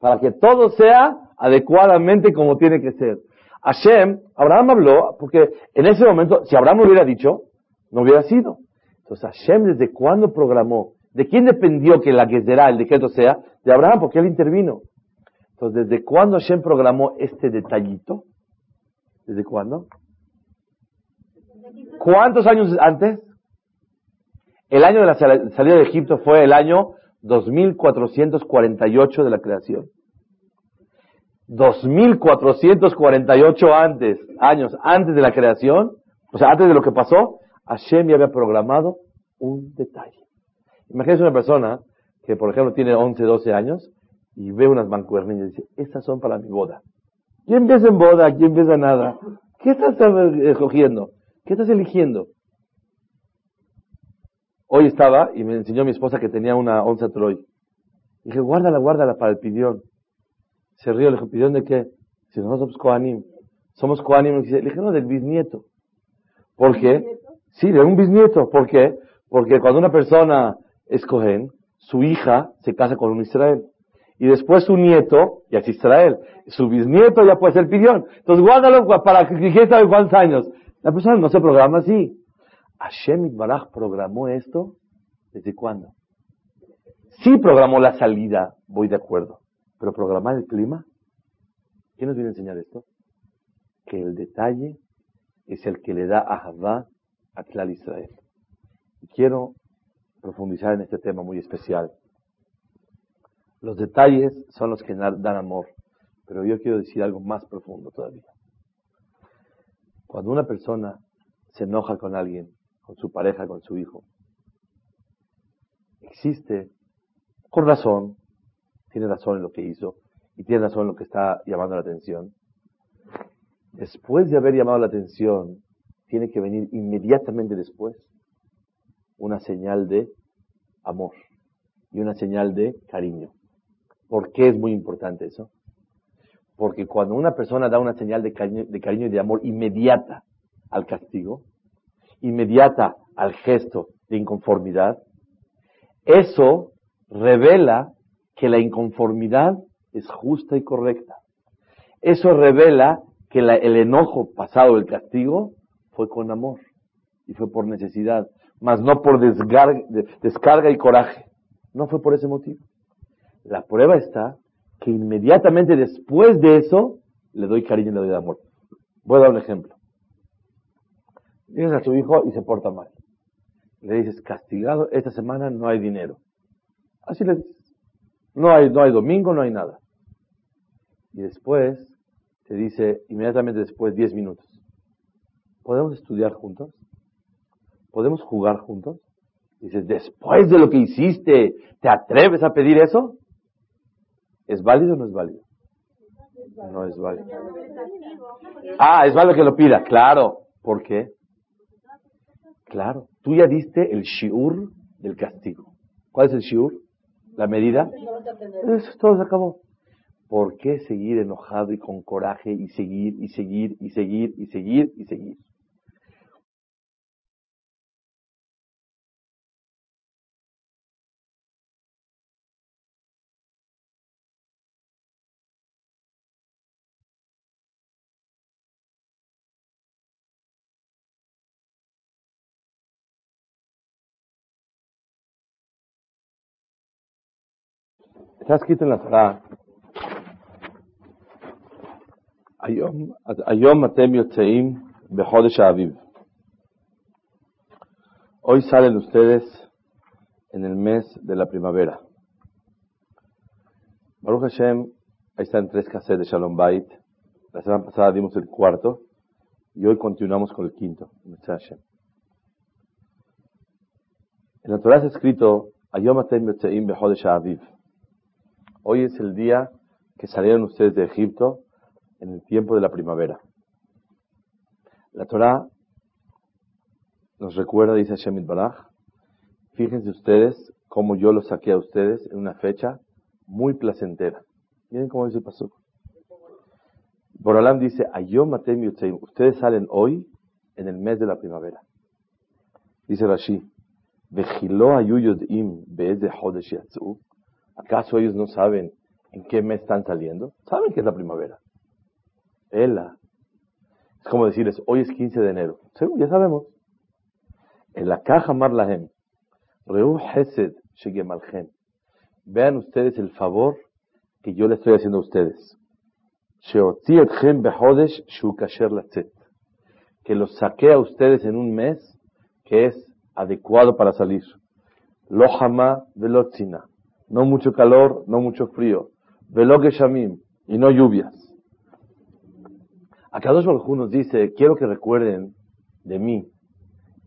Para que todo sea adecuadamente como tiene que ser. Hashem, Abraham habló, porque en ese momento, si Abraham lo hubiera dicho, no hubiera sido. Entonces Hashem, ¿desde cuándo programó? ¿De quién dependió que la que será el decreto sea? De Abraham, porque él intervino. Entonces, ¿desde cuándo Hashem programó este detallito? ¿Desde cuándo? ¿Cuántos años antes? El año de la salida de Egipto fue el año 2448 de la creación. 2448 antes, años antes de la creación, o sea, antes de lo que pasó, Hashem ya había programado un detalle. Imagínense una persona que, por ejemplo, tiene 11, 12 años y ve unas mancuernillas y dice, estas son para mi boda. ¿Quién empieza en boda? ¿Quién empieza nada? ¿Qué estás escogiendo? ¿Qué estás eligiendo? Hoy estaba y me enseñó mi esposa que tenía una onza Troy. Dije, guárdala, guárdala para el pidión. Se rió, le dije, ¿pidión de qué? Si nosotros somos Koanim. Somos Koanim. Le dije, no, del bisnieto. ¿Por qué? Sí, de un bisnieto. ¿Por qué? Porque cuando una persona es Cohen, su hija se casa con un Israel. Y después su nieto ya es Israel. Su bisnieto ya puede ser pidión. Entonces guárdalo para que sabe cuántos años. La persona no se programa así. Hashem Baraj programó esto desde cuándo? Sí programó la salida, voy de acuerdo. Pero programar el clima, ¿quién nos viene a enseñar esto? Que el detalle es el que le da a Javá a Tlal Israel. Y quiero profundizar en este tema muy especial. Los detalles son los que dan amor, pero yo quiero decir algo más profundo todavía. Cuando una persona se enoja con alguien, con su pareja, con su hijo, existe, con razón, tiene razón en lo que hizo y tiene razón en lo que está llamando la atención. Después de haber llamado la atención, tiene que venir inmediatamente después una señal de amor y una señal de cariño. ¿Por qué es muy importante eso? Porque cuando una persona da una señal de cariño, y de amor inmediata al castigo, inmediata al gesto de inconformidad, eso revela que la inconformidad es justa y correcta. Eso revela que el enojo pasado del castigo fue con amor y fue por necesidad, mas no por descarga y coraje. No fue por ese motivo. La prueba está que inmediatamente después de eso le doy cariño y le doy amor. Voy a dar un ejemplo. Dices a tu hijo y se porta mal. Le dices, castigado, esta semana no hay dinero. Así le dices. No hay, no hay domingo, no hay nada. Y después te dice, inmediatamente después, 10 minutos. ¿Podemos estudiar juntos? ¿Podemos jugar juntos? Dices, después de lo que hiciste, ¿te atreves a pedir eso? ¿Es válido o no es válido? No es válido. Ah, es válido que lo pida. Claro. ¿Por qué? Claro. Tú ya diste el shiur del castigo. ¿Cuál es el shiur? La medida. Eso todo se acabó. ¿Por qué seguir enojado y con coraje y seguir y seguir y seguir y seguir y seguir? Está escrito en la Torah. Ayom atem yotzeim bechodesh aviv. Hoy salen ustedes en el mes de la primavera. Baruch Hashem, ahí están tres cassettes de Shalom Bait. La semana pasada dimos el cuarto y hoy continuamos con el quinto. En la Torah está escrito Ayom atem yotzeim bechodesh aviv. Hoy es el día que salieron ustedes de Egipto en el tiempo de la primavera. La Torah nos recuerda, dice Shemit Baraj, fíjense ustedes cómo yo los saqué a ustedes en una fecha muy placentera. Miren cómo dice el pasuk. Boralam dice, Ayom ustedes salen hoy en el mes de la primavera. Dice Rashi, ¿Acaso ellos no saben en qué mes están saliendo? Saben que es la primavera. Ela. Es como decirles, hoy es 15 de enero. ya sabemos. En la caja Reu Hesed Vean ustedes el favor que yo le estoy haciendo a ustedes. Que los saqué a ustedes en un mes que es adecuado para salir. Lohama velotzina. No mucho calor, no mucho frío. Veloque shamim. Y no lluvias. Akadosh Baruj nos dice, quiero que recuerden de mí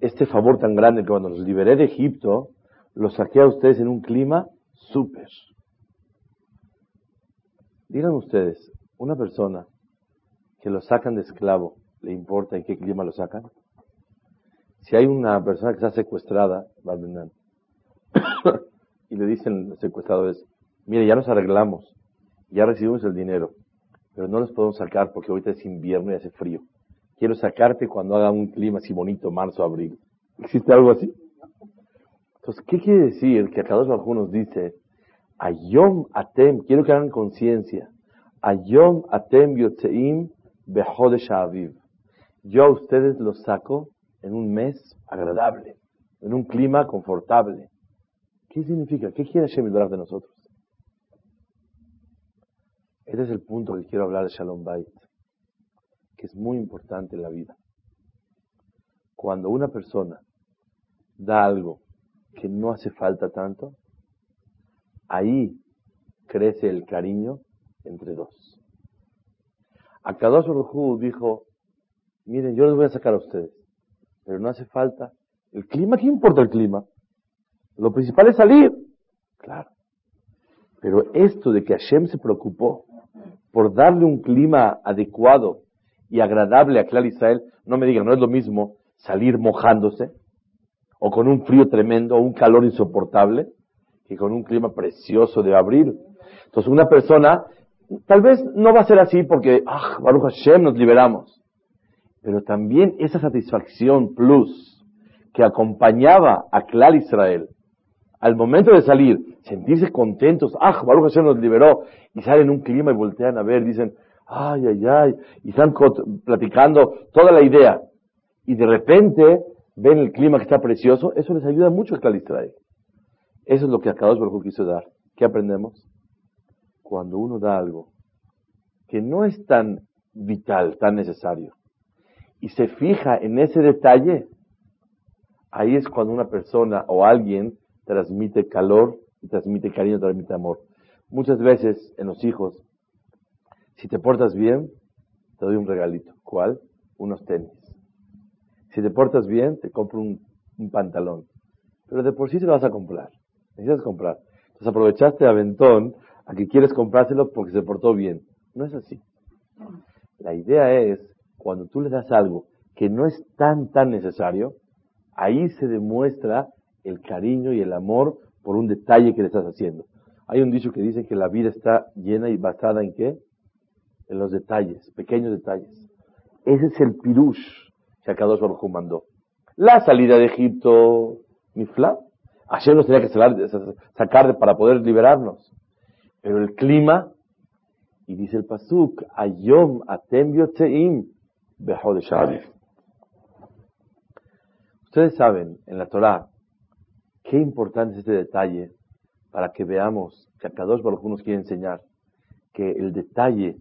este favor tan grande que cuando los liberé de Egipto, los saqué a ustedes en un clima súper. Digan ustedes, una persona que lo sacan de esclavo, ¿le importa en qué clima lo sacan? Si hay una persona que está secuestrada, y le dicen los secuestradores, mire, ya nos arreglamos, ya recibimos el dinero, pero no los podemos sacar porque ahorita es invierno y hace frío. Quiero sacarte cuando haga un clima así bonito, marzo, abril. ¿Existe algo así? Entonces, ¿qué quiere decir que acá dos nos dice, Ayom Atem, quiero que hagan conciencia, Ayom Atem Yotzeim Behodesh Aviv. Yo a ustedes los saco en un mes agradable, en un clima confortable. ¿Qué significa? ¿Qué quiere Hashem de nosotros? Este es el punto que quiero hablar de Shalom Bait, que es muy importante en la vida. Cuando una persona da algo que no hace falta tanto, ahí crece el cariño entre dos. Akadosh Baruj dijo, miren, yo les voy a sacar a ustedes, pero no hace falta. ¿El clima? ¿Qué importa el clima? Lo principal es salir. Claro. Pero esto de que Hashem se preocupó por darle un clima adecuado y agradable a Clar Israel, no me digan, no es lo mismo salir mojándose, o con un frío tremendo, o un calor insoportable, que con un clima precioso de abril. Entonces una persona, tal vez no va a ser así porque, ah, Baruch Hashem, nos liberamos. Pero también esa satisfacción plus que acompañaba a Clar Israel al momento de salir, sentirse contentos, ah, Baruch Hashem nos liberó, y salen en un clima y voltean a ver, dicen, ay, ay, ay, y están platicando toda la idea, y de repente ven el clima que está precioso, eso les ayuda mucho a Clar Israel. Eso es lo que Akadosh Baruch quiso dar. ¿Qué aprendemos? Cuando uno da algo que no es tan vital, tan necesario, y se fija en ese detalle, ahí es cuando una persona o alguien transmite calor, transmite cariño, transmite amor. Muchas veces en los hijos, si te portas bien, te doy un regalito. ¿Cuál? Unos tenis. Si te portas bien, te compro un, pantalón. Pero de por sí se lo vas a comprar. Necesitas comprar. Entonces aprovechaste aventón a que quieres comprárselo porque se portó bien. No es así. La idea es, cuando tú le das algo que no es tan, tan necesario, ahí se demuestra el cariño y el amor por un detalle que le estás haciendo. Hay un dicho que dice que la vida está llena y basada en qué? En los detalles, pequeños detalles. Ese es el pirush que Akadosh Baruj mandó. La salida de Egipto, Mifla, ayer nos tenía que sacar para poder liberarnos. Pero el clima, y dice el Pasuk, Ayom atem yotzeim de Ustedes saben, en la Torah, Qué importante es este detalle para que veamos que a Kadosh Baruj nos quiere enseñar que el detalle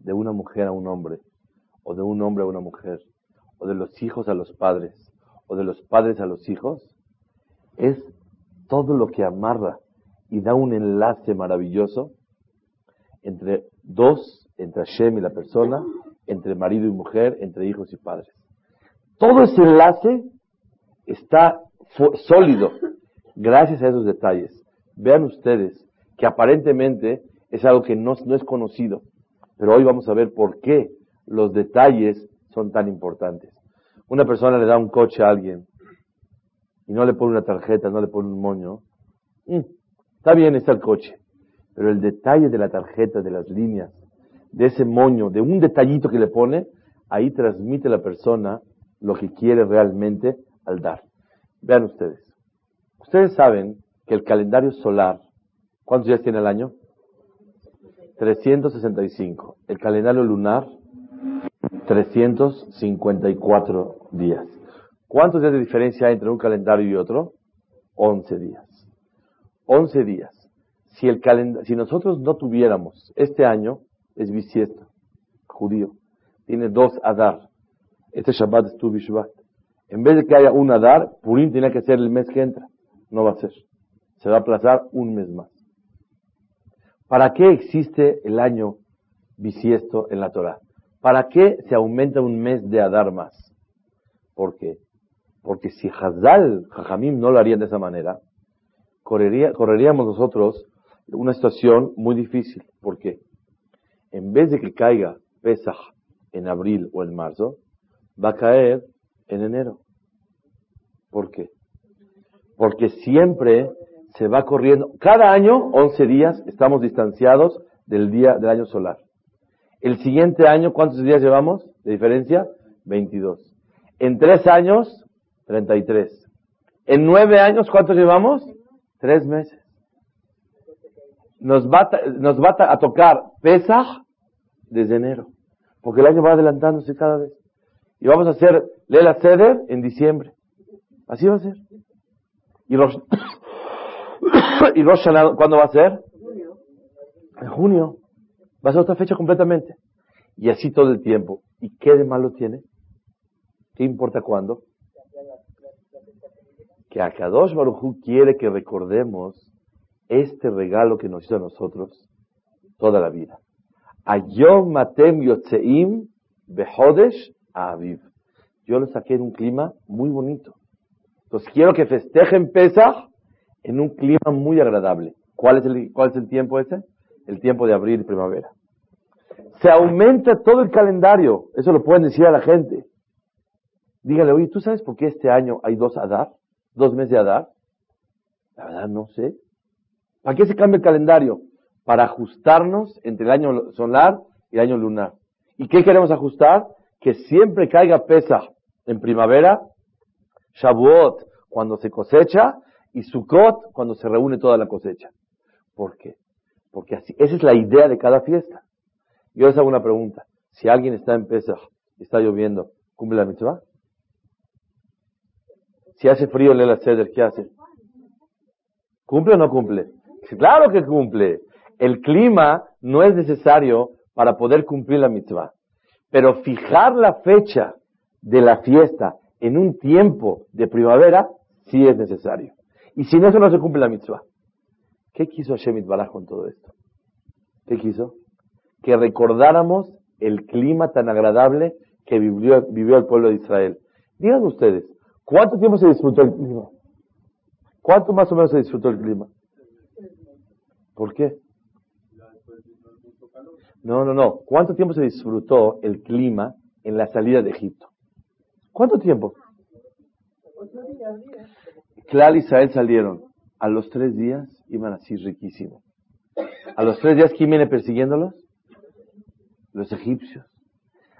de una mujer a un hombre, o de un hombre a una mujer, o de los hijos a los padres, o de los padres a los hijos, es todo lo que amarra y da un enlace maravilloso entre dos, entre Hashem y la persona, entre marido y mujer, entre hijos y padres. Todo ese enlace está sólido gracias a esos detalles. Vean ustedes que aparentemente Es algo que no, es conocido. Pero hoy vamos a ver por qué los detalles son tan importantes. Una persona le da un coche a alguien y no le pone una tarjeta, no le pone un moño. Mm, está bien, está el coche. Pero el detalle de la tarjeta, de las líneas, de ese moño, de un detallito que le pone, ahí transmite la persona lo que quiere realmente al dar. Vean ustedes. Ustedes saben que el calendario solar, ¿cuántos días tiene el año? 365. El calendario lunar, 354 días. ¿Cuántos días de diferencia hay entre un calendario y otro? 11 días. 11 días. Si, el si nosotros no tuviéramos este año, es bisiesto, judío, tiene dos Adar. Este Shabbat es tu Bishvat. En vez de que haya un Adar, Purim tiene que ser el mes que entra. No va a ser. Se va a aplazar un mes más. ¿Para qué existe el año bisiesto en la Torah? ¿Para qué se aumenta un mes de Adar más? ¿Por qué? Porque si Hazal, Jajamim no lo harían de esa manera, correríamos nosotros una situación muy difícil. ¿Por qué? En vez de que caiga Pesach en abril o en marzo, va a caer en enero. ¿Por qué? Porque siempre se va corriendo. Cada año, 11 días, estamos distanciados del día del año solar. El siguiente año, ¿cuántos días llevamos de diferencia? 22. En tres años, 33. En nueve años, ¿cuántos llevamos? Tres meses. Nos va, nos va a tocar Pesach desde enero. Porque el año va adelantándose cada vez. Y vamos a hacer Lela Ceder en diciembre. Así va a ser. Y los, y Rosh ¿cuándo va a ser? En junio. Va a ser otra fecha completamente. Y así todo el tiempo. ¿Y qué de malo tiene? ¿Qué importa cuándo? Que Akadosh Baruj quiere que recordemos este regalo que nos hizo a nosotros toda la vida. Ayom matem yotzeim behodesh aviv. Yo lo saqué en un clima muy bonito. Entonces quiero que festejen Pesach en un clima muy agradable. ¿Cuál es el, cuál es el tiempo ese? El tiempo de abril primavera. Se aumenta todo el calendario. Eso lo pueden decir a la gente. Dígale, oye, ¿tú sabes por qué este año hay dos Adar? ¿Dos meses de Adar? La verdad no sé. ¿Para qué se cambia el calendario? Para ajustarnos entre el año solar y el año lunar. ¿Y qué queremos ajustar? Que siempre caiga pesa en primavera, Shavuot cuando se cosecha y Sukkot cuando se reúne toda la cosecha. ¿Por qué? Porque así, esa es la idea de cada fiesta. Yo les hago una pregunta. Si alguien está en Pesach y está lloviendo, ¿cumple la mitzvah? Si hace frío en el Ceder, ¿qué hace? ¿Cumple o no cumple? Claro que cumple. El clima no es necesario para poder cumplir la mitzvah. Pero fijar la fecha de la fiesta en un tiempo de primavera sí es necesario. Y sin eso no se cumple la mitzvah. ¿Qué quiso Hashem Baraj con todo esto? ¿Qué quiso? Que recordáramos el clima tan agradable que vivió, vivió el pueblo de Israel. Digan ustedes, ¿cuánto tiempo se disfrutó el clima? ¿Cuánto más o menos se disfrutó el clima? ¿Por qué? No, no, no. ¿Cuánto tiempo se disfrutó el clima en la salida de Egipto? ¿Cuánto tiempo? Clal y Israel salieron. A los tres días iban así riquísimo. A los tres días, ¿quién viene persiguiéndolos? Los egipcios.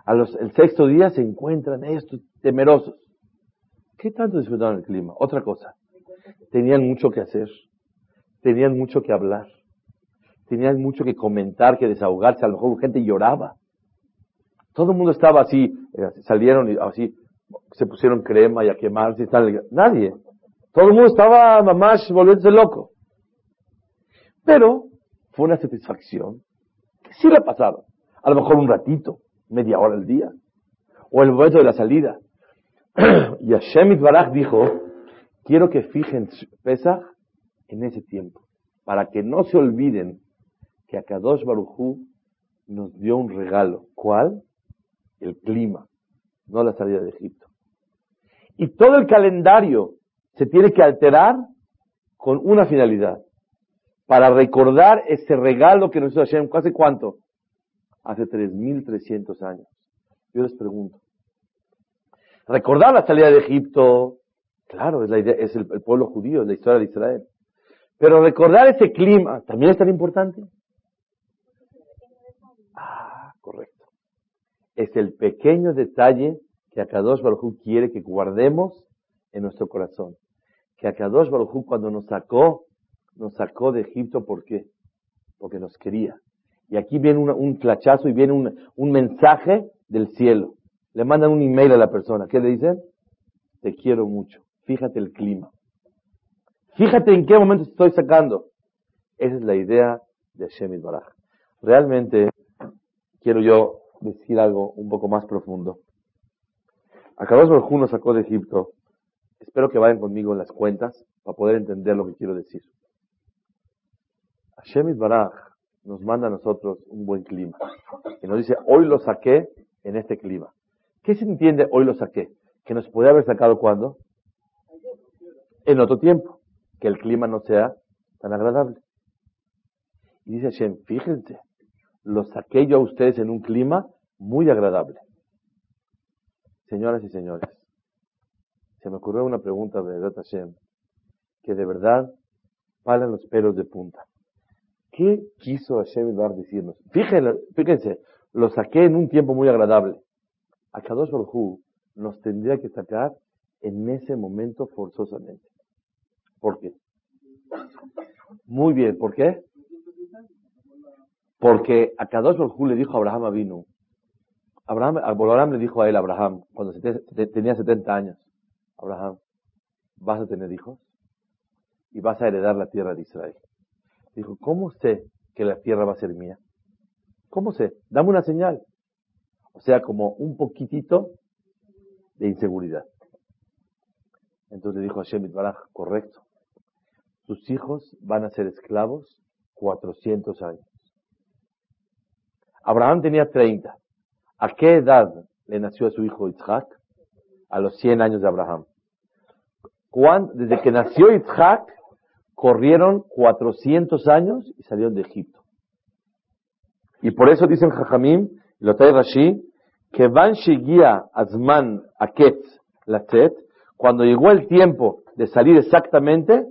A los, el sexto día se encuentran estos temerosos. ¿Qué tanto disfrutaron el clima? Otra cosa. Tenían mucho que hacer. Tenían mucho que hablar. Tenían mucho que comentar, que desahogarse. A lo mejor gente lloraba. Todo el mundo estaba así. Eh, salieron y así. Se pusieron crema y a quemarse y tal. Nadie. Todo el mundo estaba mamás volviéndose loco. Pero fue una satisfacción que sí le pasaron. A lo mejor un ratito, media hora al día. O el momento de la salida. y Hashem Baraj dijo, quiero que fijen Pesach en ese tiempo. Para que no se olviden que Akadosh Barujú nos dio un regalo. ¿Cuál? El clima, no la salida de Egipto. Y todo el calendario se tiene que alterar con una finalidad. para recordar ese regalo que nos hizo Hashem. ¿Hace cuánto? Hace 3.300 años. Yo les pregunto. Recordar la salida de Egipto, claro, es, la idea, es el, pueblo judío, es la historia de Israel. Pero recordar ese clima, ¿también es tan importante? Ah, correcto. Es el pequeño detalle que Akadosh Baruj quiere que guardemos en nuestro corazón. Que Akadosh Baruj cuando nos sacó, nos sacó de Egipto, ¿por qué? Porque nos quería. Y aquí viene un flachazo y viene un, un mensaje del cielo. Le mandan un email a la persona. ¿Qué le dicen? Te quiero mucho. Fíjate el clima. Fíjate en qué momento estoy sacando. Esa es la idea de Shemit Baraj. Realmente quiero yo decir algo un poco más profundo. Akadosh Baruj nos sacó de Egipto. Espero que vayan conmigo en las cuentas para poder entender lo que quiero decir. Hashem Baraj nos manda a nosotros un buen clima. Y nos dice, hoy lo saqué en este clima. ¿Qué se entiende hoy lo saqué? Que nos puede haber sacado cuando? En otro tiempo. Que el clima no sea tan agradable. Y dice Hashem, fíjense, lo saqué yo a ustedes en un clima muy agradable. Señoras y señores, se me ocurrió una pregunta de Data que de verdad palan los pelos de punta. ¿Qué quiso Hashem Ibar decirnos? Fíjense, fíjense, lo saqué en un tiempo muy agradable. A Kadosh Baruj nos tendría que sacar en ese momento forzosamente. ¿Por qué? Muy bien, ¿por qué? Porque a Kadosh Baruj le dijo a Abraham Avinu, Abraham, Abraham le dijo a él, Abraham, cuando tenía 70 años, Abraham, vas a tener hijos y vas a heredar la tierra de Israel. Dijo, ¿cómo sé que la tierra va a ser mía? ¿Cómo sé? Dame una señal. O sea, como un poquitito de inseguridad. Entonces dijo a Shemit Baraj, correcto. Tus hijos van a ser esclavos 400 años. Abraham tenía 30. ¿A qué edad le nació a su hijo Isaac? A los 100 años de Abraham. desde que nació Isaac, corrieron 400 años y salieron de Egipto. Y por eso dicen Jajamim, lo trae Rashi, que Van Shigia Azman Aket Latet, cuando llegó el tiempo de salir exactamente,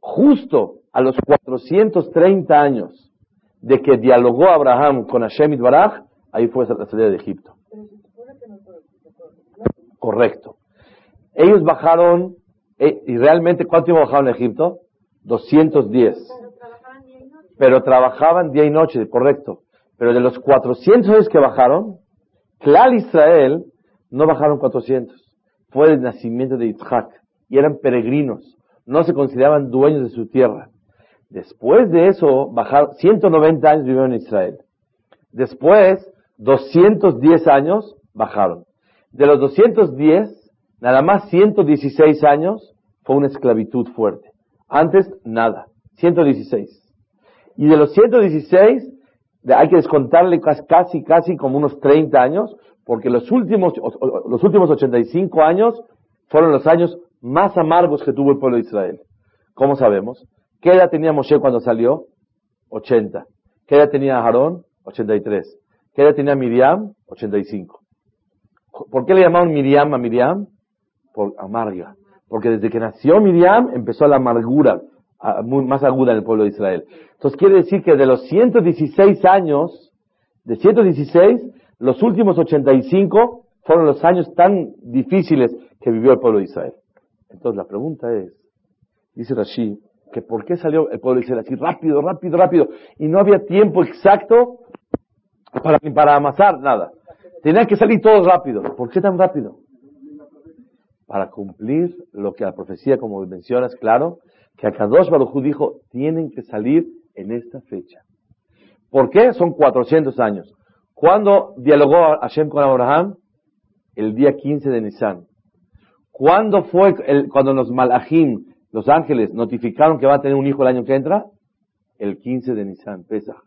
justo a los 430 años de que dialogó Abraham con Hashem Baraj, ahí fue la salida de Egipto. Correcto. Ellos bajaron, eh, y realmente, ¿cuánto tiempo bajaron en Egipto? 210. Pero trabajaban día y noche, correcto. Pero de los 400 años que bajaron, Clal Israel no bajaron 400. Fue el nacimiento de Yitzhak. Y eran peregrinos. No se consideraban dueños de su tierra. Después de eso, bajaron, 190 años vivieron en Israel. Después, 210 años bajaron. De los 210, Nada más 116 años fue una esclavitud fuerte. Antes, nada. 116. Y de los 116, hay que descontarle casi, casi como unos 30 años, porque los últimos, los últimos 85 años fueron los años más amargos que tuvo el pueblo de Israel. ¿Cómo sabemos? ¿Qué edad tenía Moshe cuando salió? 80. ¿Qué edad tenía Aarón? 83. ¿Qué edad tenía Miriam? 85. ¿Por qué le llamaban Miriam a Miriam? por amarga. Porque desde que nació Miriam empezó la amargura más aguda en el pueblo de Israel. Entonces quiere decir que de los 116 años, de 116, los últimos 85 fueron los años tan difíciles que vivió el pueblo de Israel. Entonces la pregunta es, dice Rashi, que por qué salió el pueblo de Israel así rápido, rápido, rápido, y no había tiempo exacto para, para amasar nada. Tenía que salir todo rápido. ¿Por qué tan rápido? para cumplir lo que la profecía, como mencionas, claro, que Akadosh Baruj dijo, tienen que salir en esta fecha. ¿Por qué? Son 400 años. ¿Cuándo dialogó Hashem con Abraham? El día 15 de Nisan. ¿Cuándo fue el, cuando los malachim, los ángeles, notificaron que va a tener un hijo el año que entra? El 15 de Nisan, Pesach.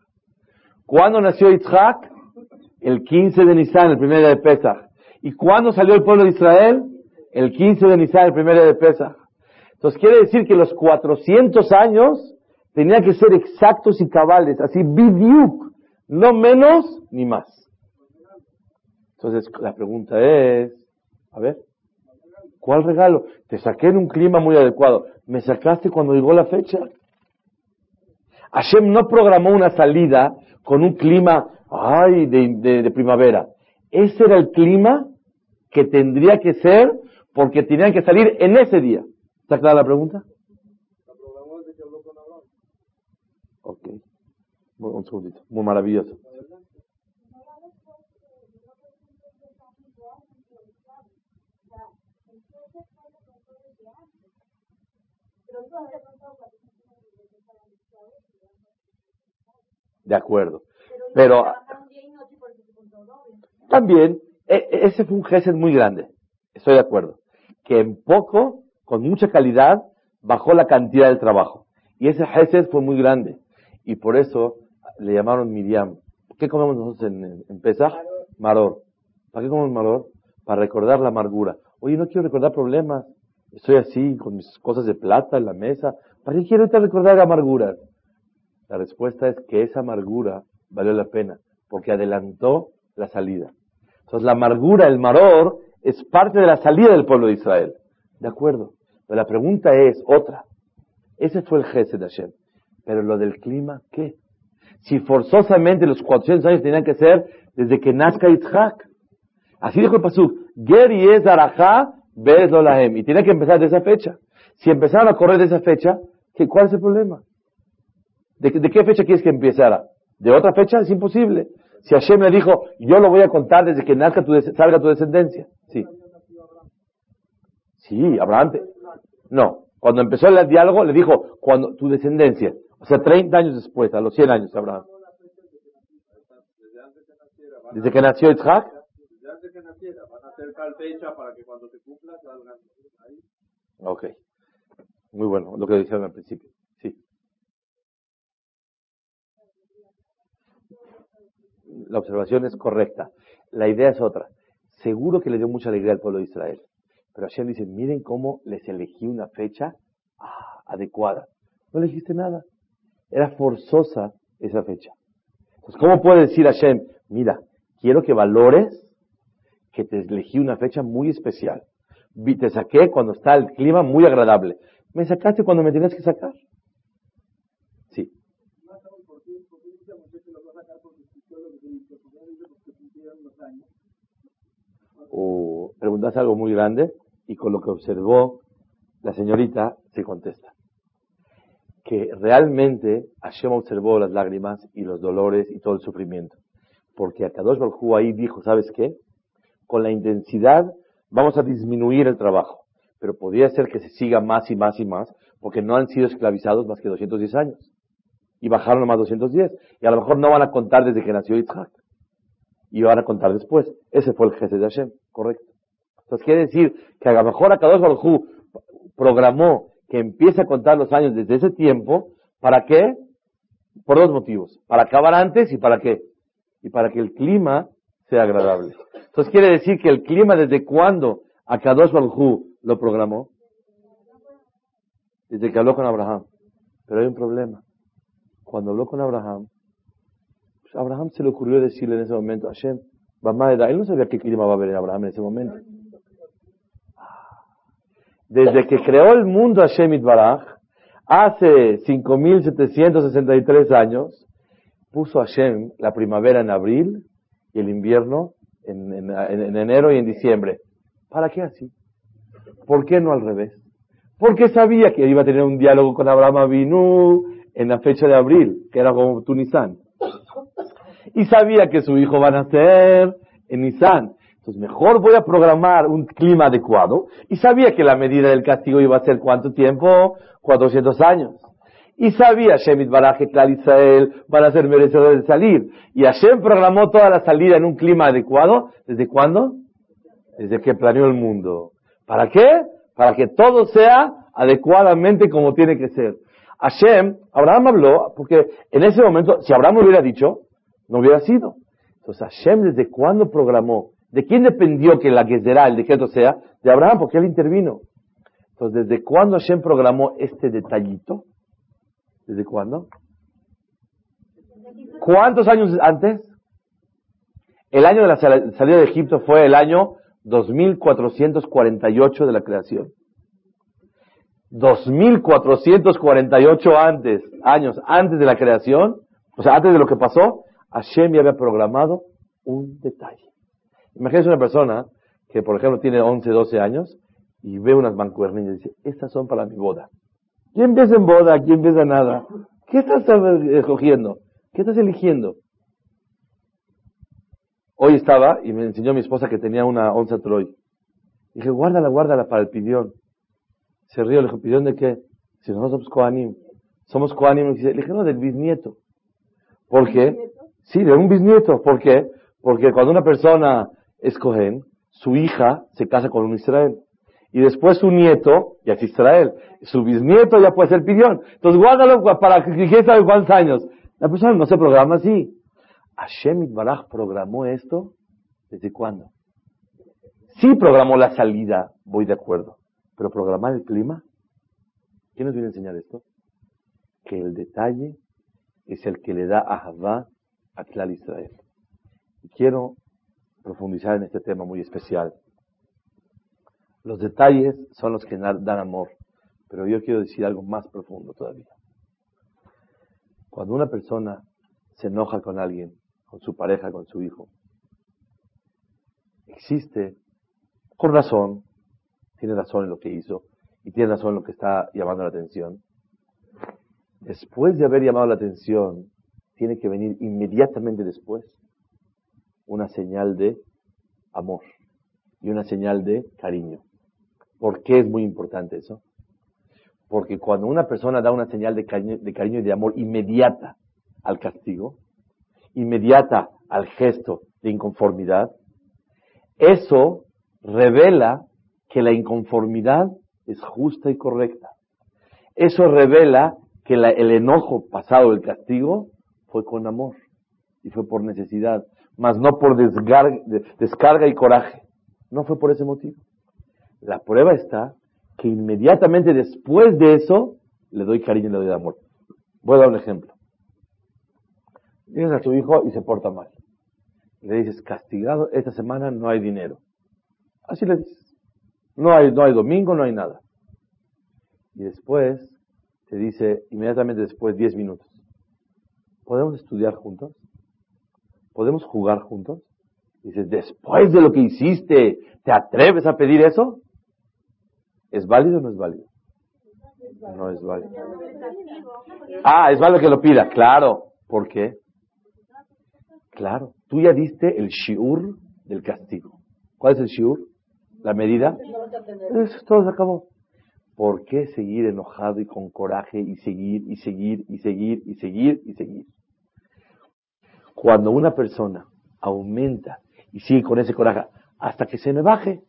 ¿Cuándo nació Yitzhak? El 15 de Nisan, el primer día de Pesach. ¿Y cuándo salió el pueblo de Israel? el 15 de Nisan, el primer día de Pesach. Entonces quiere decir que los 400 años tenían que ser exactos y cabales, así bidiuk, no menos ni más. Entonces la pregunta es, a ver, ¿cuál regalo? Te saqué en un clima muy adecuado. ¿Me sacaste cuando llegó la fecha? Hashem no programó una salida con un clima, ay, de, primavera. Ese era el clima que tendría que ser porque tenían que salir en ese día. ¿Está clara la pregunta? Ok. Un segundito. Muy maravilloso. De acuerdo. Pero también, e, e, ese fue un gesed muy grande. Estoy de acuerdo. Que en poco, con mucha calidad, bajó la cantidad del trabajo. Y ese gesed fue muy grande. Y por eso le llamaron Miriam. ¿Qué comemos nosotros en, en Pesach? Maror. ¿Para qué comemos maror? Para recordar la amargura. Oye, no quiero recordar problemas. Estoy así, con mis cosas de plata en la mesa. ¿Para qué quiero recordar amarguras? La respuesta es que esa amargura valió la pena, porque adelantó la salida. Entonces la amargura, el maror, es parte de la salida del pueblo de Israel. De acuerdo. Pero la pregunta es otra. Ese fue el jefe de Hashem. Pero lo del clima, ¿qué? Si forzosamente los 400 años tenían que ser desde que nazca Yitzhak. Así dijo el Pasuk. Ger es arajá y tiene que empezar de esa fecha. Si empezaron a correr de esa fecha, ¿cuál es el problema? ¿De, qué fecha quieres que empezara? ¿De otra fecha? Es imposible. Si Hashem le dijo, yo lo voy a contar desde que nazca tu salga tu descendencia. Sí. Sí, Abraham. No. Cuando empezó el diálogo, le dijo, cuando tu descendencia. O sea, 30 años después, a los 100 años, Abraham. Desde que nació Isaac. Antes que naciera. Van a hacer tal fecha para que cuando se cumpla salgan ahí. Ok. Muy bueno, lo que dijeron al principio. la observación es correcta. La idea es otra. Seguro que le dio mucha alegría al pueblo de Israel. Pero Hashem dice, miren cómo les elegí una fecha ah, adecuada. No elegiste nada. Era forzosa esa fecha. Entonces, ¿cómo puede decir Hashem, mira, quiero que valores que te elegí una fecha muy especial? Te saqué cuando está el clima muy agradable. Me sacaste cuando me tenías que sacar. o preguntas algo muy grande y con lo que observó la señorita se contesta. Que realmente Hashem observó las lágrimas y los dolores y todo el sufrimiento. Porque a Kadosh Baruj ahí dijo, ¿sabes qué? Con la intensidad vamos a disminuir el trabajo. Pero podría ser que se siga más y más y más, porque no han sido esclavizados más que 210 años. Y bajaron a más 210. Y a lo mejor no van a contar desde que nació Yitzhak y van a contar después. Ese fue el jefe de Hashem, correcto. Entonces quiere decir que a lo mejor Akadosh programó que empiece a contar los años desde ese tiempo, ¿para qué? Por dos motivos. Para acabar antes y para qué? Y para que el clima sea agradable. Entonces quiere decir que el clima desde cuándo Akadosh Baruj lo programó? Desde que habló con Abraham. Pero hay un problema. Cuando habló con Abraham, pues Abraham se le ocurrió decirle en ese momento, Hashem, él no sabía qué clima va a haber en Abraham en ese momento. Desde que creó el mundo Hashem Itbaraj, hace 5.763 años, puso Hashem la primavera en abril y el invierno en, en, enero y en diciembre. ¿Para qué así? ¿Por qué no al revés? Porque sabía que iba a tener un diálogo con Abraham Avinu en la fecha de abril, que era como Tunizán y sabía que su hijo va a nacer en Nisan. Entonces mejor voy a programar un clima adecuado y sabía que la medida del castigo iba a ser cuánto tiempo? 400 años. Y sabía Shemit Baraj que Israel van a ser merecedores de salir. Y Hashem programó toda la salida en un clima adecuado. ¿Desde cuándo? Desde que planeó el mundo. ¿Para qué? Para que todo sea adecuadamente como tiene que ser. Hashem, Abraham habló, porque en ese momento, si Abraham hubiera dicho, no hubiera sido. Entonces Hashem desde cuándo programó, de quién dependió que la que será el decreto sea, de Abraham, porque él intervino. Entonces, ¿desde cuándo Hashem programó este detallito? ¿Desde cuándo? ¿Cuántos años antes? El año de la salida de Egipto fue el año 2448 de la creación. 2448 antes, años antes de la creación, o sea, antes de lo que pasó, Hashem ya había programado un detalle. Imagínense una persona que, por ejemplo, tiene 11, 12 años y ve unas mancuernillas y dice, estas son para mi boda. ¿Quién empieza en boda? ¿Quién empieza nada? ¿Qué estás escogiendo? ¿Qué estás eligiendo? Hoy estaba y me enseñó mi esposa que tenía una onza Troy. Dije, guárdala, guárdala para el pidión. Se rió, le dije, ¿pidión de qué? Si nosotros somos Koanim. Somos Koanim. Le dije, no, del bisnieto. ¿Por qué? Sí, de un bisnieto. ¿Por qué? Porque cuando una persona es Cohen, su hija se casa con un Israel. Y después su nieto ya es Israel. Su bisnieto ya puede ser pidión. Entonces guárdalo para que quién sabe cuántos años. La persona no se programa así. Hashem Baraj programó esto desde cuándo? Sí programó la salida, voy de acuerdo. Pero programar el clima, ¿quién nos viene a enseñar esto? Que el detalle es el que le da a Javá a Klal Israel. Y quiero profundizar en este tema muy especial. Los detalles son los que dan amor, pero yo quiero decir algo más profundo todavía. Cuando una persona se enoja con alguien, con su pareja, con su hijo, existe, con razón, tiene razón en lo que hizo y tiene razón en lo que está llamando la atención. Después de haber llamado la atención, tiene que venir inmediatamente después una señal de amor y una señal de cariño. ¿Por qué es muy importante eso? Porque cuando una persona da una señal de cariño, y de amor inmediata al castigo, inmediata al gesto de inconformidad, eso revela que la inconformidad es justa y correcta. Eso revela que el enojo pasado del castigo fue con amor y fue por necesidad, mas no por descarga y coraje. No fue por ese motivo. La prueba está que inmediatamente después de eso le doy cariño y le doy amor. Voy a dar un ejemplo. Dices a tu hijo y se porta mal. Le dices, castigado, esta semana no hay dinero. Así le dices. No hay, no hay domingo, no hay nada. Y después te dice, inmediatamente después, 10 minutos. ¿Podemos estudiar juntos? ¿Podemos jugar juntos? Dices, después de lo que hiciste, ¿te atreves a pedir eso? ¿Es válido o no es válido? No es válido. Ah, es válido que lo pida, claro. ¿Por qué? Claro, tú ya diste el shiur del castigo. ¿Cuál es el shiur? La medida. Todo se acabó. ¿Por qué seguir enojado y con coraje y seguir y seguir y seguir y seguir y seguir? Cuando una persona aumenta y sigue con ese coraje hasta que se me baje,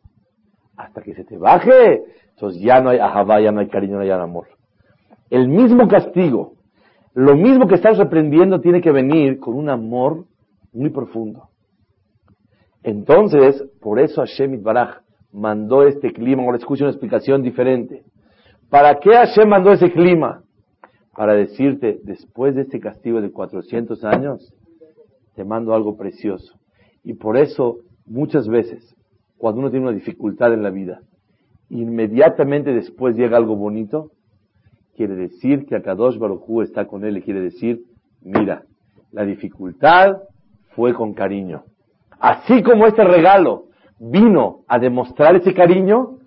hasta que se te baje, entonces ya no hay ahabá, ya no hay cariño, no hay amor. El mismo castigo, lo mismo que estás reprendiendo tiene que venir con un amor muy profundo. Entonces, por eso Hashem Baraj mandó este clima, ahora escucha una explicación diferente. ¿Para qué Hashem mandó ese clima? Para decirte, después de este castigo de 400 años, te mando algo precioso. Y por eso, muchas veces, cuando uno tiene una dificultad en la vida, inmediatamente después llega algo bonito, quiere decir que Akadosh Baruj está con él y quiere decir, mira, la dificultad fue con cariño. Así como este regalo vino a demostrar ese cariño,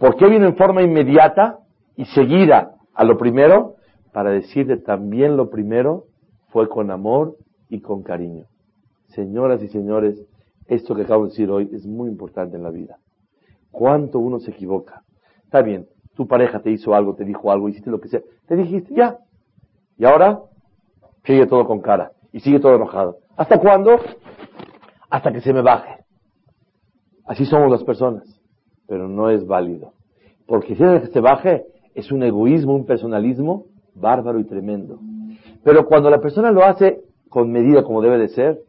¿por qué vino en forma inmediata y seguida a lo primero? Para decirle también lo primero fue con amor y con cariño. Señoras y señores, esto que acabo de decir hoy es muy importante en la vida. ¿Cuánto uno se equivoca? Está bien, tu pareja te hizo algo, te dijo algo, hiciste lo que sea. Te dijiste, ya. Y ahora, sigue todo con cara. Y sigue todo enojado. ¿Hasta cuándo? Hasta que se me baje. Así somos las personas. Pero no es válido. Porque si que se baje, es un egoísmo, un personalismo bárbaro y tremendo. Pero cuando la persona lo hace con medida como debe de ser,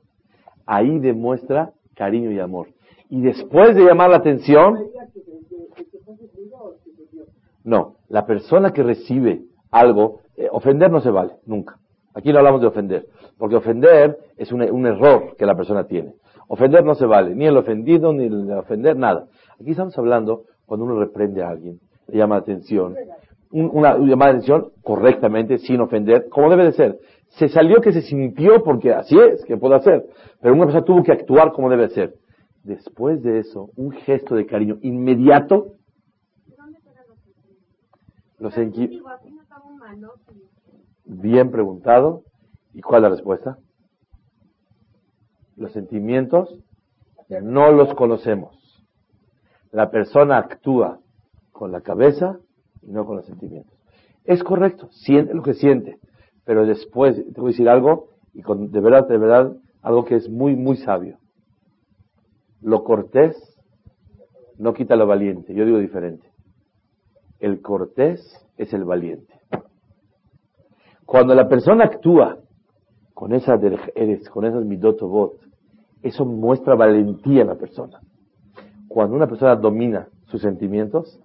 ahí demuestra cariño y amor. Y después de llamar la atención, No, la persona que recibe algo, eh, ofender no se vale, nunca. Aquí no hablamos de ofender, porque ofender es un, un, error que la persona tiene. Ofender no se vale, ni el ofendido, ni el ofender, nada. Aquí estamos hablando cuando uno reprende a alguien, le llama la atención, una llamada de atención correctamente, sin ofender, como debe de ser. Se salió que se sintió porque así es, que puede hacer, pero una persona tuvo que actuar como debe ser. Después de eso, un gesto de cariño inmediato. Los Bien preguntado. ¿Y cuál es la respuesta? Los sentimientos no los conocemos. La persona actúa con la cabeza y no con los sentimientos. Es correcto, siente lo que siente, pero después, te voy a decir algo, y de verdad, de verdad, algo que es muy, muy sabio. Lo cortés no quita lo valiente, yo digo diferente. El cortés es el valiente. Cuando la persona actúa con esa eres, con esas midotobot, eso muestra valentía en la persona. Cuando una persona domina sus sentimientos,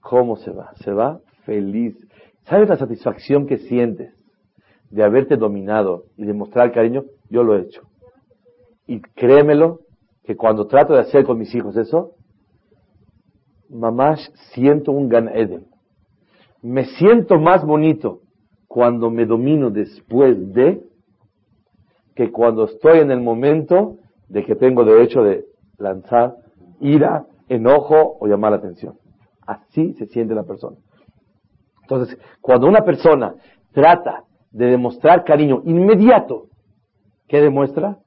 ¿cómo se va? Se va feliz. ¿Sabes la satisfacción que sientes de haberte dominado y de mostrar cariño? Yo lo he hecho. Y créemelo, que cuando trato de hacer con mis hijos eso, mamá, siento un Gan. Me siento más bonito cuando me domino después de que cuando estoy en el momento de que tengo derecho de lanzar ira, enojo o llamar la atención. Así se siente la persona. Entonces, cuando una persona trata de demostrar cariño inmediato, ¿qué demuestra?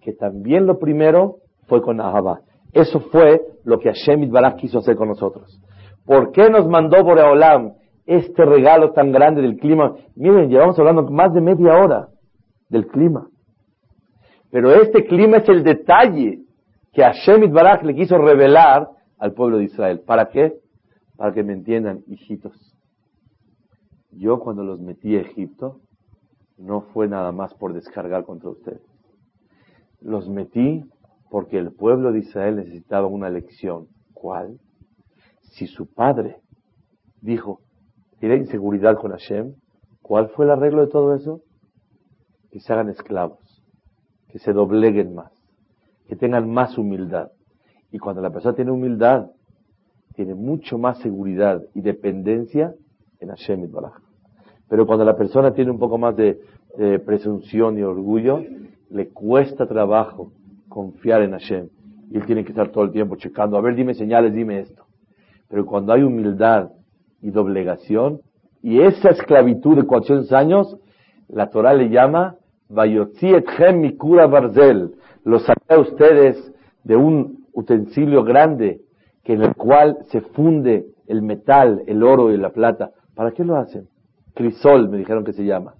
Que también lo primero fue con Ahaba. Eso fue lo que Hashem Barak quiso hacer con nosotros. ¿Por qué nos mandó Boreolam este regalo tan grande del clima? Miren, llevamos hablando más de media hora del clima. Pero este clima es el detalle que Hashem Barak le quiso revelar al pueblo de Israel. ¿Para qué? Para que me entiendan, hijitos. Yo cuando los metí a Egipto, no fue nada más por descargar contra ustedes. Los metí porque el pueblo de Israel necesitaba una lección. ¿Cuál? Si su padre dijo, tiene inseguridad con Hashem, ¿cuál fue el arreglo de todo eso? Que se hagan esclavos, que se dobleguen más, que tengan más humildad. Y cuando la persona tiene humildad, tiene mucho más seguridad y dependencia en Hashem y Baraj. Pero cuando la persona tiene un poco más de, presunción y orgullo, le cuesta trabajo confiar en Hashem. Y él tiene que estar todo el tiempo checando, a ver, dime señales, dime esto. Pero cuando hay humildad y doblegación, y esa esclavitud de 400 años, la Torah le llama, mikura barzel, lo saqué a ustedes de un utensilio grande, que en el cual se funde el metal, el oro y la plata. ¿Para qué lo hacen? Crisol, me dijeron que se llama.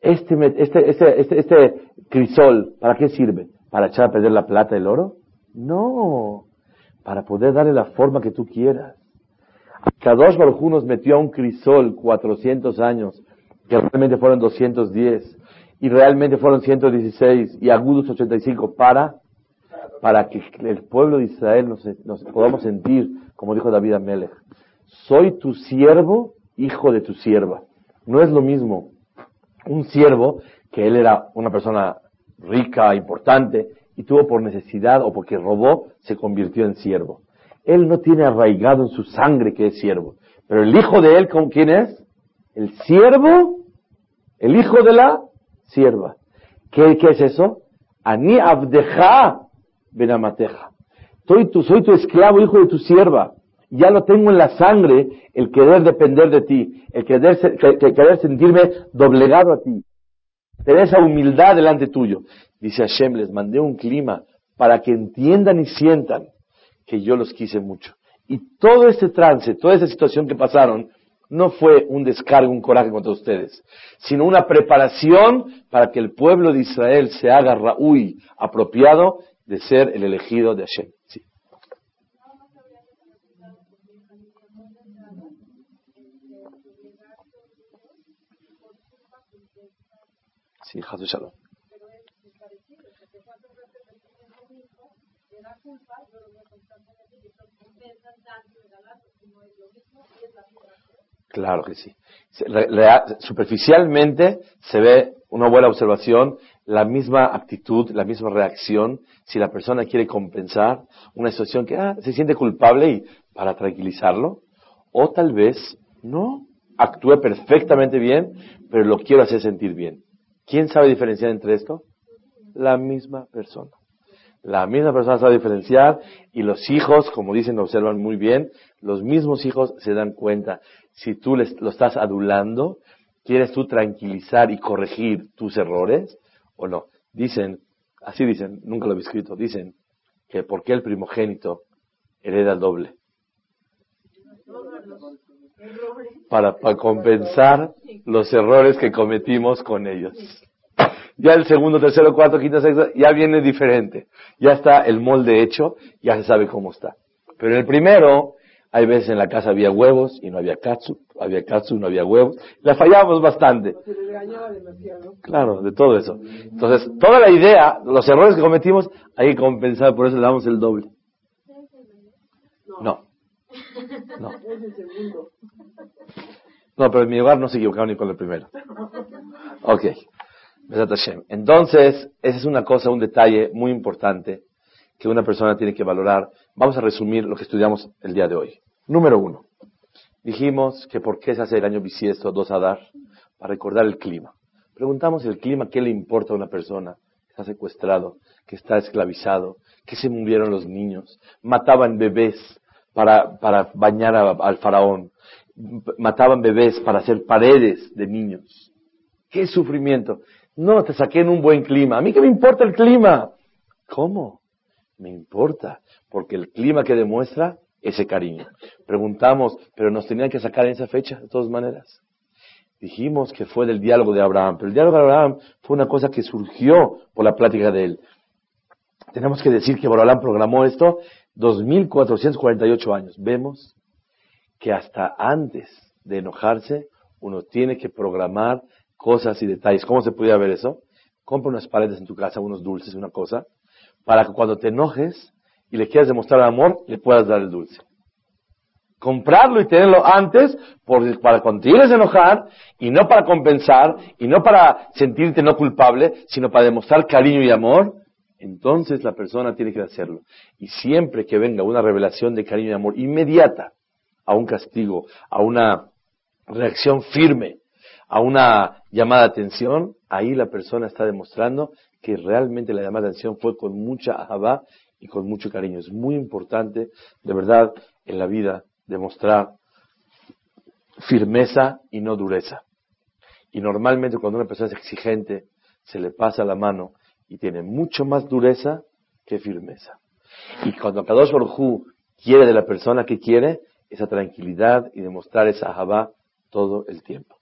Este, este, este, este, este crisol, ¿para qué sirve? ¿Para echar a perder la plata y el oro? No, para poder darle la forma que tú quieras. Kadosh Baruj nos metió a un crisol 400 años, que realmente fueron 210, y realmente fueron 116, y agudos 85, para, para que el pueblo de Israel nos, nos podamos sentir, como dijo David Amelech, soy tu siervo hijo de tu sierva. No es lo mismo un siervo que él era una persona rica, importante, y tuvo por necesidad o porque robó, se convirtió en siervo. Él no tiene arraigado en su sangre que es siervo. Pero el hijo de él, ¿con quién es? El siervo, el hijo de la sierva. ¿Qué, qué es eso? Ani abdeja benamateja. Soy tu, soy tu esclavo, hijo de tu sierva ya lo tengo en la sangre el querer depender de ti, el querer, querer sentirme doblegado a ti, tener esa humildad delante tuyo. Dice Hashem, les mandé un clima para que entiendan y sientan que yo los quise mucho. Y todo este trance, toda esa situación que pasaron, no fue un descargo, un coraje contra ustedes, sino una preparación para que el pueblo de Israel se haga raúl, apropiado de ser el elegido de Hashem. Sí, Shalom. Claro que sí. Superficialmente se ve una buena observación, la misma actitud, la misma reacción, si la persona quiere compensar una situación que ah, se siente culpable y para tranquilizarlo, o tal vez no, actúe perfectamente bien, pero lo quiero hacer sentir bien. ¿Quién sabe diferenciar entre esto? La misma persona. La misma persona sabe diferenciar y los hijos, como dicen, observan muy bien, los mismos hijos se dan cuenta. Si tú les, lo estás adulando, ¿quieres tú tranquilizar y corregir tus errores o no? Dicen, así dicen, nunca lo he escrito, dicen que ¿por qué el primogénito hereda el doble? Para, compensar los errores que cometimos con ellos. Ya el segundo, tercero, cuarto, quinto, sexto, ya viene diferente. Ya está el molde hecho, ya se sabe cómo está. Pero en el primero, hay veces en la casa había huevos y no había katsu, había katsu y no había huevos. La fallamos bastante. Claro, de todo eso. Entonces, toda la idea, los errores que cometimos, hay que compensar, por eso le damos el doble. No. No. No, pero en mi hogar no se equivocaron ni con el primero. Ok. Entonces, esa es una cosa, un detalle muy importante que una persona tiene que valorar. Vamos a resumir lo que estudiamos el día de hoy. Número uno. Dijimos que por qué se hace el año bisiesto, dos dar para recordar el clima. Preguntamos el clima, ¿qué le importa a una persona que está secuestrado, que está esclavizado, que se murieron los niños, mataban bebés para, para bañar al faraón, mataban bebés para hacer paredes de niños. ¿Qué sufrimiento? No, te saqué en un buen clima. ¿A mí qué me importa el clima? ¿Cómo? Me importa, porque el clima que demuestra ese cariño. Preguntamos, pero nos tenían que sacar en esa fecha, de todas maneras. Dijimos que fue del diálogo de Abraham, pero el diálogo de Abraham fue una cosa que surgió por la plática de él. Tenemos que decir que Borolam programó esto 2448 años. Vemos que hasta antes de enojarse, uno tiene que programar cosas y detalles. ¿Cómo se podía ver eso? Compra unas paredes en tu casa, unos dulces, una cosa, para que cuando te enojes y le quieras demostrar amor, le puedas dar el dulce. Comprarlo y tenerlo antes para cuando te quieres enojar y no para compensar y no para sentirte no culpable, sino para demostrar cariño y amor, entonces la persona tiene que hacerlo. Y siempre que venga una revelación de cariño y amor inmediata a un castigo, a una reacción firme, a una llamada de atención, ahí la persona está demostrando que realmente la llamada de atención fue con mucha ahabá y con mucho cariño. Es muy importante, de verdad, en la vida demostrar firmeza y no dureza. Y normalmente cuando una persona es exigente, se le pasa la mano y tiene mucho más dureza que firmeza. Y cuando Kadosh Baruj quiere de la persona que quiere, esa tranquilidad y demostrar esa ahabá todo el tiempo.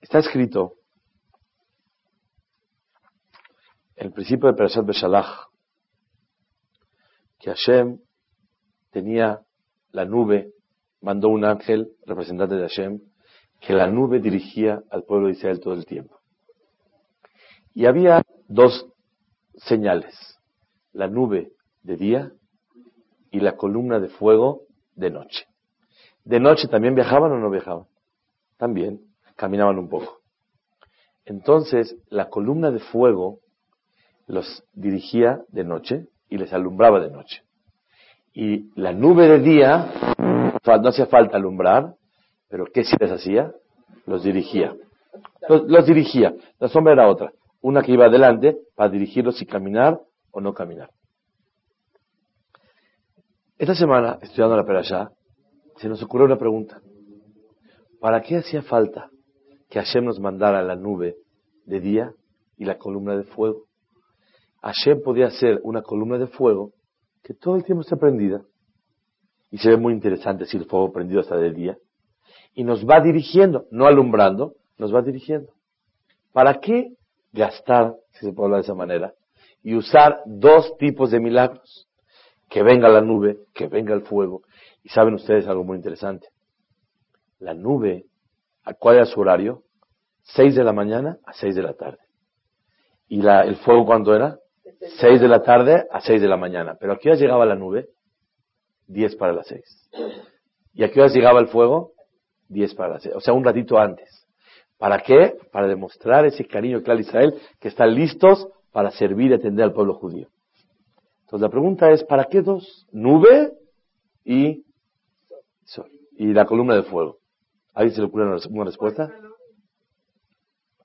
Está escrito en el principio de Perashat Beshalach que Hashem tenía la nube, mandó un ángel, representante de Hashem, que la nube dirigía al pueblo de Israel todo el tiempo. Y había dos señales, la nube de día y la columna de fuego de noche. ¿De noche también viajaban o no viajaban? También caminaban un poco. Entonces, la columna de fuego los dirigía de noche y les alumbraba de noche. Y la nube de día, no hacía falta alumbrar, pero ¿qué sí les hacía? Los dirigía. Los, dirigía. La sombra era otra. Una que iba adelante para dirigirlos si caminar o no caminar. Esta semana, estudiando la Perashá, se nos ocurrió una pregunta. ¿Para qué hacía falta que Hashem nos mandara la nube de día y la columna de fuego. Hashem podía ser una columna de fuego que todo el tiempo está prendida. Y se ve muy interesante si el fuego prendido hasta de día. Y nos va dirigiendo, no alumbrando, nos va dirigiendo. ¿Para qué gastar, si se puede hablar de esa manera, y usar dos tipos de milagros? Que venga la nube, que venga el fuego. Y saben ustedes algo muy interesante. La nube ¿Cuál era su horario? 6 de la mañana a 6 de la tarde. ¿Y la, el fuego cuándo era? 6 de la tarde a 6 de la mañana. Pero ¿a qué llegaba la nube? 10 para las 6. ¿Y a qué hora llegaba el fuego? 10 para las 6. O sea, un ratito antes. ¿Para qué? Para demostrar ese cariño claro a Israel que están listos para servir y atender al pueblo judío. Entonces la pregunta es, ¿para qué dos? Nube y sol. Y la columna de fuego. ¿Ahí se le ocurre una respuesta?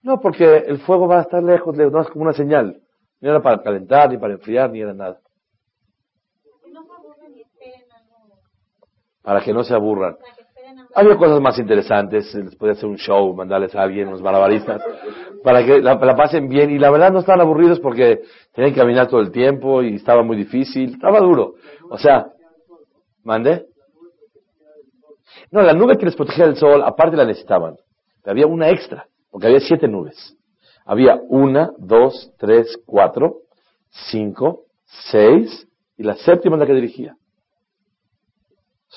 No, porque el fuego va a estar lejos, no es como una señal. No era para calentar, ni para enfriar, ni era nada. Para que no se aburran. Había cosas más interesantes, les podía hacer un show, mandarles a alguien, unos malabaristas, para que la, pasen bien. Y la verdad no estaban aburridos porque tenían que caminar todo el tiempo y estaba muy difícil, estaba duro. O sea, ¿mande? No, la nube que les protegía del sol, aparte la necesitaban. Había una extra, porque había siete nubes. Había una, dos, tres, cuatro, cinco, seis, y la séptima es la que dirigía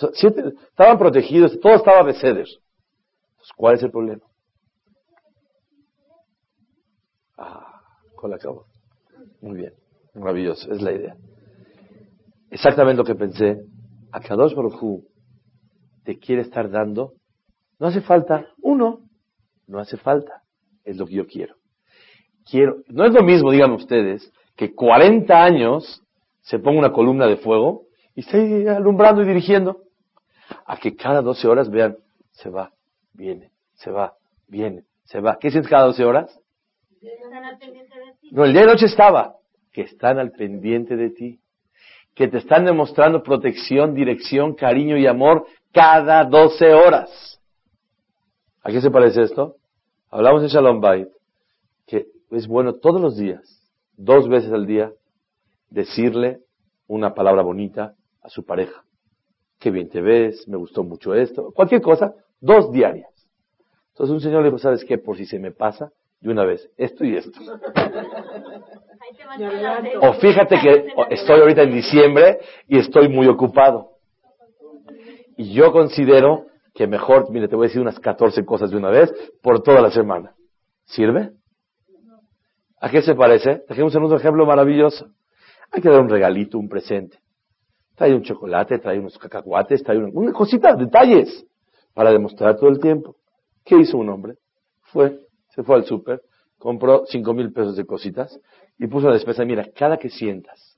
estaban protegidos, todo estaba de ceder. ¿cuál es el problema? Ah, con la cabo. Muy bien, maravilloso, es la idea. Exactamente lo que pensé. A Kadosh Baruj te quiere estar dando. No hace falta uno, no hace falta. Es lo que yo quiero. Quiero, no es lo mismo, digan ustedes, que 40 años se ponga una columna de fuego y esté alumbrando y dirigiendo a que cada 12 horas vean, se va, viene, se va, viene, se va. ¿Qué sientes cada 12 horas? No, el día de noche estaba, que están al pendiente de ti, que te están demostrando protección, dirección, cariño y amor cada 12 horas. ¿A qué se parece esto? Hablamos en Shalom Bait, que es bueno todos los días, dos veces al día, decirle una palabra bonita a su pareja qué bien te ves, me gustó mucho esto, cualquier cosa, dos diarias. Entonces un señor le dijo, ¿sabes qué? Por si se me pasa, de una vez, esto y esto. o fíjate que estoy ahorita en diciembre y estoy muy ocupado. Y yo considero que mejor, mire, te voy a decir unas 14 cosas de una vez por toda la semana. ¿Sirve? ¿A qué se parece? Dejemos un ejemplo maravilloso. Hay que dar un regalito, un presente trae un chocolate, trae unos cacahuates, trae una, una cosita, detalles, para demostrar todo el tiempo. ¿Qué hizo un hombre? Fue, se fue al súper, compró cinco mil pesos de cositas y puso la despensa. Mira, cada que sientas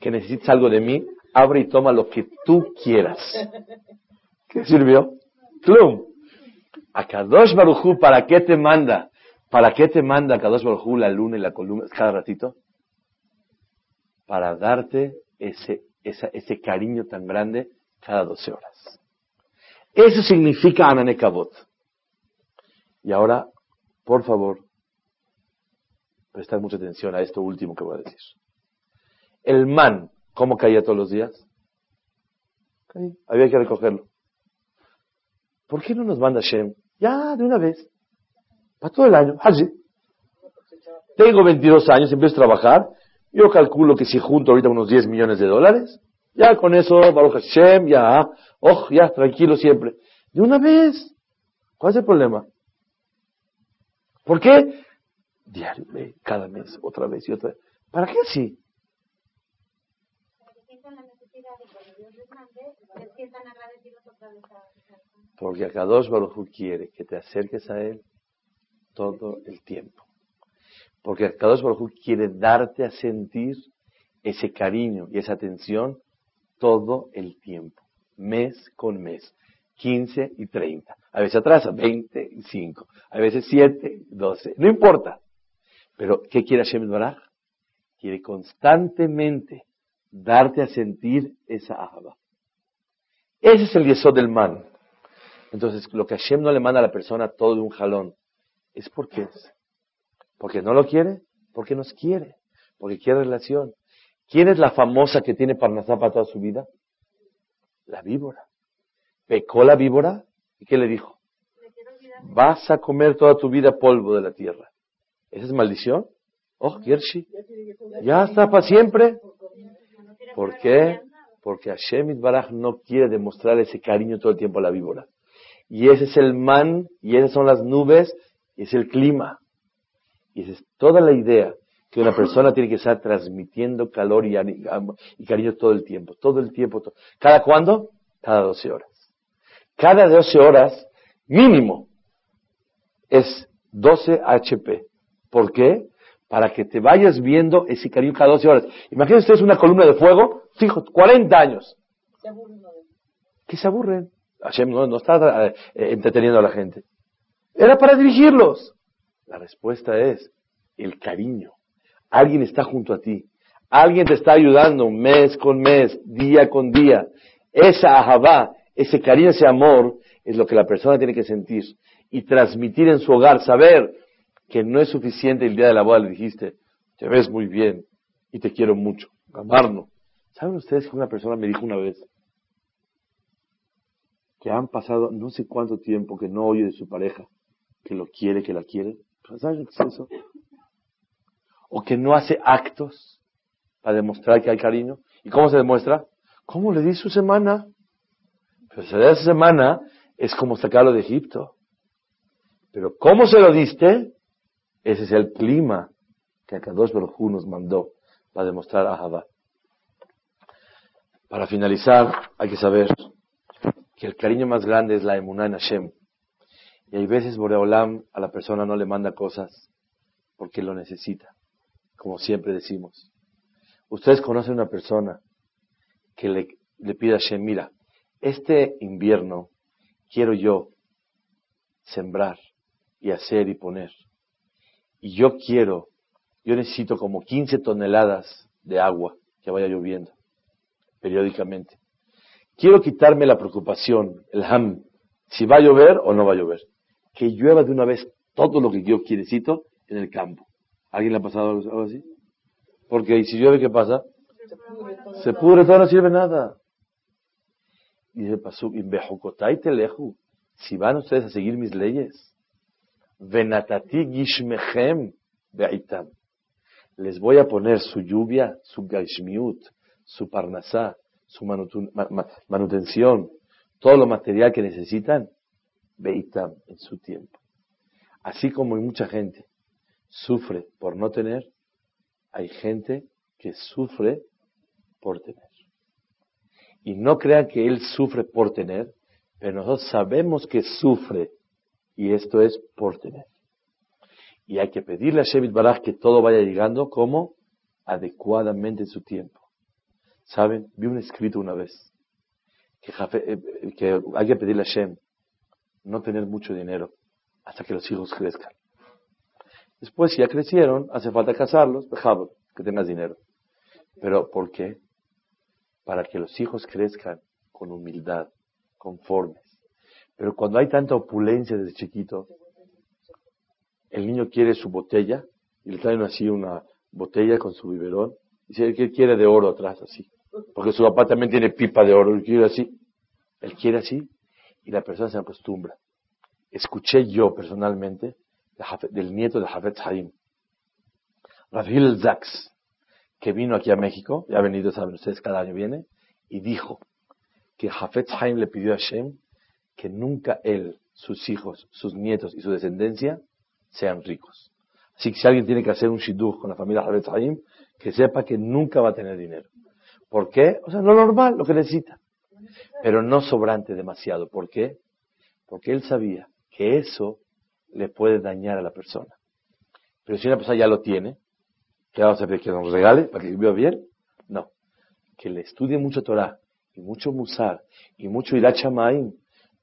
que necesitas algo de mí, abre y toma lo que tú quieras. ¿Qué sirvió? Plum. A Kadosh Barujú, ¿para qué te manda? ¿Para qué te manda Kadosh Barujú la luna y la columna cada ratito? Para darte ese ese cariño tan grande cada 12 horas. Eso significa Ananekabot. Y ahora, por favor, prestar mucha atención a esto último que voy a decir. El man, ¿cómo caía todos los días? Había que recogerlo. ¿Por qué no nos manda Shem? Ya, de una vez. Para todo el año. Así. Tengo 22 años, empiezo a trabajar yo calculo que si junto ahorita unos 10 millones de dólares, ya con eso, Baruch Hashem, ya, oh, ya, tranquilo siempre. De una vez. ¿Cuál es el problema? ¿Por qué? Diario, cada mes, otra vez y otra vez. ¿Para qué así? Porque Akadosh Baruj quiere que te acerques a Él todo el tiempo. Porque Kadosh Baruj quiere darte a sentir ese cariño y esa atención todo el tiempo, mes con mes, 15 y 30. A veces atrasa, 20 y 5. A veces 7 y 12. No importa. Pero, ¿qué quiere Hashem Baraj? Quiere constantemente darte a sentir esa ahaba. Ese es el yesod del man. Entonces, lo que Hashem no le manda a la persona todo de un jalón, es porque porque no lo quiere, porque nos quiere, porque quiere relación. ¿Quién es la famosa que tiene Parnasá para toda su vida? La víbora. Pecó la víbora y ¿qué le dijo? Vas a comer toda tu vida polvo de la tierra. ¿Esa es maldición? Oh, Gershi. Ya está para siempre. ¿Por qué? Porque Hashem Baraj no quiere demostrar ese cariño todo el tiempo a la víbora. Y ese es el man, y esas son las nubes, y es el clima. Y esa es toda la idea que una persona tiene que estar transmitiendo calor y, y cariño todo el tiempo, todo el tiempo. ¿Cada cuándo? Cada 12 horas. Cada 12 horas, mínimo, es 12 HP. ¿Por qué? Para que te vayas viendo ese cariño cada 12 horas. Imagínense ustedes una columna de fuego, fijo, 40 años. Se aburren. ¿Qué se aburren? Hashem no, está eh, entreteniendo a la gente. Era para dirigirlos. La respuesta es el cariño. Alguien está junto a ti. Alguien te está ayudando mes con mes, día con día. Esa ahabá, ese cariño, ese amor, es lo que la persona tiene que sentir y transmitir en su hogar, saber que no es suficiente el día de la boda le dijiste, te ves muy bien y te quiero mucho, amarnos. ¿Saben ustedes que una persona me dijo una vez que han pasado no sé cuánto tiempo que no oye de su pareja, que lo quiere, que la quiere? ¿Saben qué es eso? O que no hace actos para demostrar que hay cariño. ¿Y cómo se demuestra? ¿Cómo le di su semana? Pero se da semana es como sacarlo de Egipto. Pero ¿cómo se lo diste? Ese es el clima que Akadosh Baruj nos mandó para demostrar a Jabá. Para finalizar, hay que saber que el cariño más grande es la emuná en Hashem. Y hay veces Boreolam a la persona no le manda cosas porque lo necesita, como siempre decimos. Ustedes conocen una persona que le, le pide a Hashem, mira, este invierno quiero yo sembrar y hacer y poner. Y yo quiero, yo necesito como 15 toneladas de agua que vaya lloviendo periódicamente. Quiero quitarme la preocupación, el ham, si va a llover o no va a llover. Que llueva de una vez todo lo que yo necesito en el campo. ¿Alguien le ha pasado algo así? Porque si llueve, ¿qué pasa? Se pudre todo, no sirve nada. Y dice pasó, teleju, si van ustedes a seguir mis leyes, venatati gishmechem be'itam, les voy a poner su lluvia, su gashmiut, su parnasá, su manutención, todo lo material que necesitan, be'itam, en su tiempo. Así como hay mucha gente sufre por no tener, hay gente que sufre por tener. Y no crean que él sufre por tener, pero nosotros sabemos que sufre y esto es por tener. Y hay que pedirle a Shevit Baraj que todo vaya llegando como adecuadamente en su tiempo. ¿Saben? Vi un escrito una vez que, eh, hay que pedirle a Shem no tener mucho dinero hasta que los hijos crezcan. Después, si ya crecieron, hace falta casarlos, que tengas dinero. Pero, ¿por qué? para que los hijos crezcan con humildad, conformes. Pero cuando hay tanta opulencia desde chiquito, el niño quiere su botella y le traen así una botella con su biberón y dice que quiere de oro atrás así, porque su papá también tiene pipa de oro, él quiere así, él quiere así y la persona se acostumbra. Escuché yo personalmente del nieto de Hafez Haim, Rafil Zaks, que vino aquí a México, ya ha venido, saben ustedes, cada año viene, y dijo que Jafet Haim le pidió a Hashem que nunca él, sus hijos, sus nietos y su descendencia sean ricos. Así que si alguien tiene que hacer un shidduch con la familia Jafet Haim, que sepa que nunca va a tener dinero. ¿Por qué? O sea, lo normal, lo que necesita. Pero no sobrante demasiado. ¿Por qué? Porque él sabía que eso le puede dañar a la persona. Pero si una persona ya lo tiene, ¿Qué vamos a hacer? ¿Que nos regale para que viva bien? No. Que le estudie mucho Torah y mucho Musar y mucho Irachamaim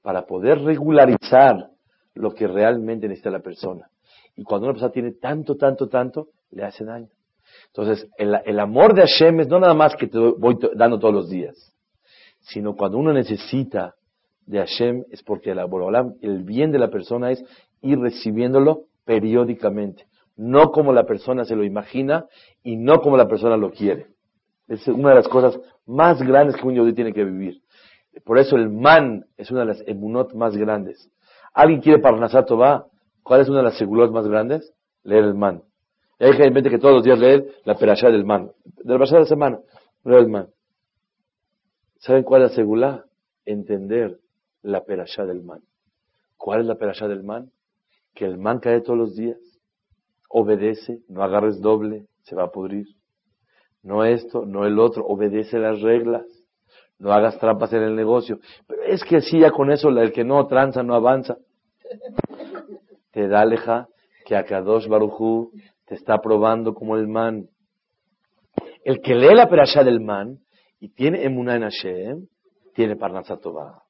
para poder regularizar lo que realmente necesita la persona. Y cuando una persona tiene tanto, tanto, tanto, le hace daño. Entonces, el, amor de Hashem es no nada más que te voy dando todos los días, sino cuando uno necesita de Hashem es porque el bien de la persona es ir recibiéndolo periódicamente no como la persona se lo imagina y no como la persona lo quiere. Es una de las cosas más grandes que un yodí tiene que vivir. Por eso el man es una de las emunot más grandes. ¿Alguien quiere Parnasat va? ¿Cuál es una de las segulot más grandes? Leer el man. Y hay gente que todos los días lee la perashá del man. De la perashá de la semana, leer el man. ¿Saben cuál es la segulá? Entender la perashá del man. ¿Cuál es la perashá del man? Que el man cae todos los días obedece, no agarres doble, se va a pudrir. No esto, no el otro, obedece las reglas. No hagas trampas en el negocio. Pero es que así ya con eso el que no tranza no avanza. Te da leja que Akadosh Barujú te está probando como el man. El que lee la perashá del man y tiene emuná en Hashem, tiene parnasatová.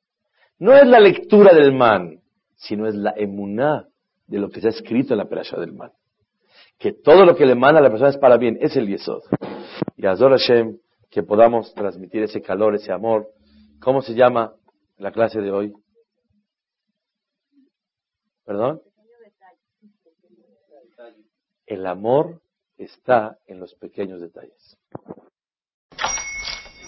No es la lectura del man, sino es la emuná de lo que está escrito en la perashá del man. Que todo lo que le manda a la persona es para bien, es el yesod. Y Azor Hashem, que podamos transmitir ese calor, ese amor. ¿Cómo se llama la clase de hoy? ¿Perdón? El amor está en los pequeños detalles.